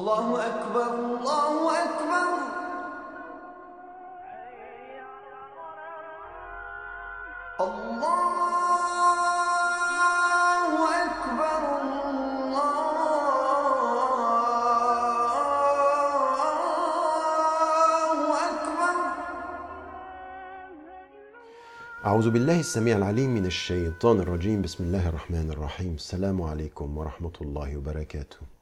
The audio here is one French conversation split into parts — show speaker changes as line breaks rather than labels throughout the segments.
الله أكبر الله أكبر. الله أكبر الله أكبر.
أعوذ بالله السميع العليم من الشيطان الرجيم. بسم الله الرحمن الرحيم. السلام عليكم ورحمة الله وبركاته.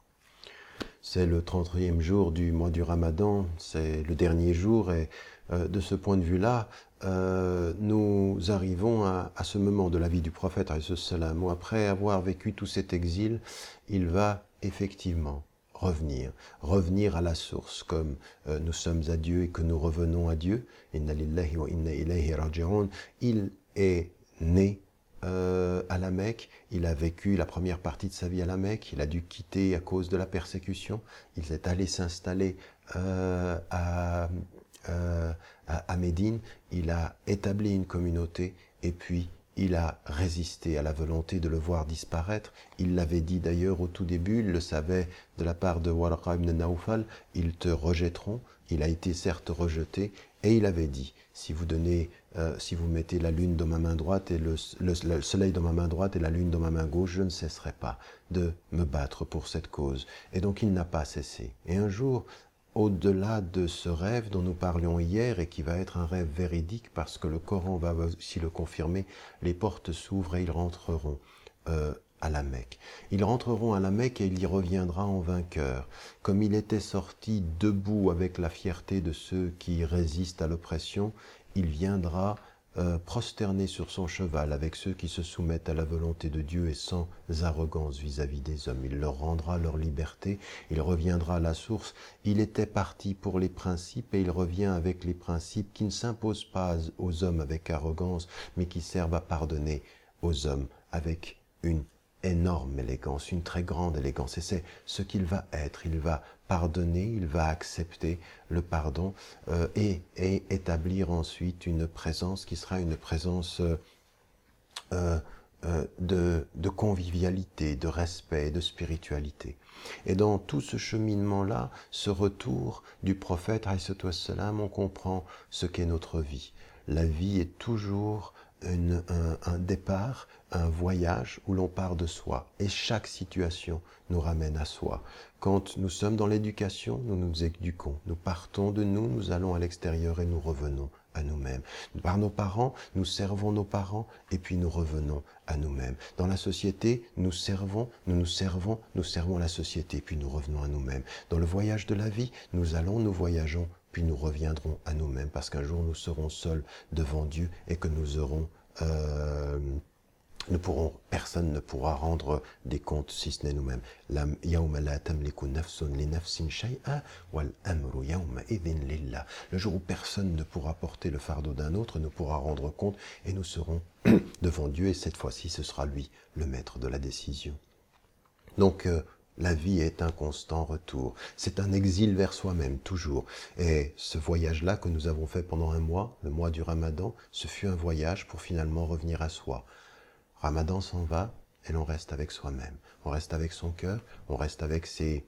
C'est le 30e jour du mois du Ramadan, c'est le dernier jour et euh, de ce point de vue-là, euh, nous arrivons à, ce moment de la vie du prophète où après avoir vécu tout cet exil, il va effectivement revenir, revenir à la source, comme euh, nous sommes à Dieu et que nous revenons à Dieu. Il est né euh, à la Mecque, il a vécu la première partie de sa vie à la Mecque, il a dû quitter à cause de la persécution, il est allé s'installer euh, à, euh, à, à Médine, il a établi une communauté et puis il a résisté à la volonté de le voir disparaître. Il l'avait dit d'ailleurs au tout début, il le savait de la part de Waraqa ibn Naufal, ils te rejetteront. Il a été certes rejeté et il avait dit, si vous donnez, euh, si vous mettez la lune dans ma main droite et le, le- le soleil dans ma main droite et la lune dans ma main gauche, je ne cesserai pas de me battre pour cette cause. Et donc il n'a pas cessé. Et un jour, au-delà de ce rêve dont nous parlions hier et qui va être un rêve véridique parce que le Coran va aussi le confirmer, les portes s'ouvrent et ils rentreront euh, à la Mecque. Ils rentreront à la Mecque et il y reviendra en vainqueur. Comme il était sorti debout avec la fierté de ceux qui résistent à l'oppression, il viendra euh, prosterné sur son cheval avec ceux qui se soumettent à la volonté de Dieu et sans arrogance vis-à-vis des hommes. Il leur rendra leur liberté, il reviendra à la source. Il était parti pour les principes et il revient avec les principes qui ne s'imposent pas aux hommes avec arrogance, mais qui servent à pardonner aux hommes avec une énorme élégance, une très grande élégance. Et c'est ce qu'il va être. Il va pardonner, il va accepter le pardon euh, et, établir ensuite une présence qui sera une présence euh, euh, de, convivialité, de respect, de spiritualité. Et dans tout ce cheminement-là, ce retour du prophète, on comprend ce qu'est notre vie. La vie est toujours un, un départ, un voyage où l'on part de soi. Et chaque situation nous ramène à soi. Quand nous sommes dans l'éducation, nous nous éduquons. Nous partons de nous, nous allons à l'extérieur et nous revenons à nous-mêmes. Par nos parents, nous servons nos parents et puis nous revenons à nous-mêmes. Dans la société, nous servons, nous nous servons, nous servons la société puis nous revenons à nous-mêmes. Dans le voyage de la vie, nous allons, nous voyageons puis nous reviendrons à nous-mêmes parce qu'un jour nous serons seuls devant Dieu et que nous aurons euh, nous pourrons, personne ne pourra rendre des comptes si ce n'est nous-mêmes. Le jour où personne ne pourra porter le fardeau d'un autre, ne pourra rendre compte et nous serons devant Dieu et cette fois-ci ce sera lui le maître de la décision. Donc euh, la vie est un constant retour. C'est un exil vers soi-même, toujours. Et ce voyage-là que nous avons fait pendant un mois, le mois du Ramadan, ce fut un voyage pour finalement revenir à soi. Ramadan s'en va et l'on reste avec soi-même. On reste avec son cœur, on reste avec ses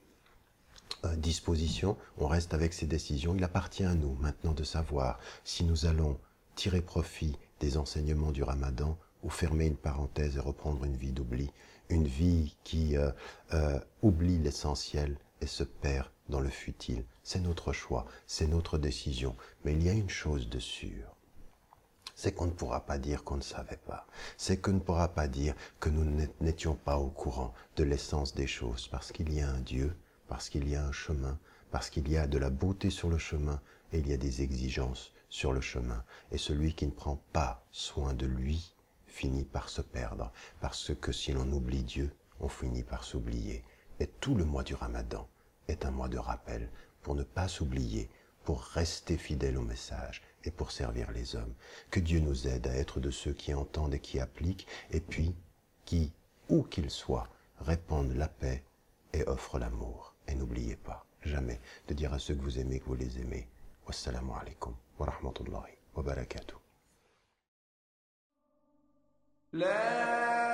euh, dispositions, on reste avec ses décisions. Il appartient à nous maintenant de savoir si nous allons tirer profit des enseignements du Ramadan ou fermer une parenthèse et reprendre une vie d'oubli, une vie qui euh, euh, oublie l'essentiel et se perd dans le futile. C'est notre choix, c'est notre décision. Mais il y a une chose de sûre, c'est qu'on ne pourra pas dire qu'on ne savait pas. C'est qu'on ne pourra pas dire que nous n'ét- n'étions pas au courant de l'essence des choses, parce qu'il y a un Dieu, parce qu'il y a un chemin, parce qu'il y a de la beauté sur le chemin et il y a des exigences sur le chemin. Et celui qui ne prend pas soin de lui finit par se perdre, parce que si l'on oublie Dieu, on finit par s'oublier. Et tout le mois du Ramadan est un mois de rappel pour ne pas s'oublier, pour rester fidèle au message et pour servir les hommes. Que Dieu nous aide à être de ceux qui entendent et qui appliquent, et puis qui, où qu'ils soient, répandent la paix et offrent l'amour. Et n'oubliez pas, jamais, de dire à ceux que vous aimez que vous les aimez. Wassalamu alaikum wa rahmatullahi wa barakatuh.
لا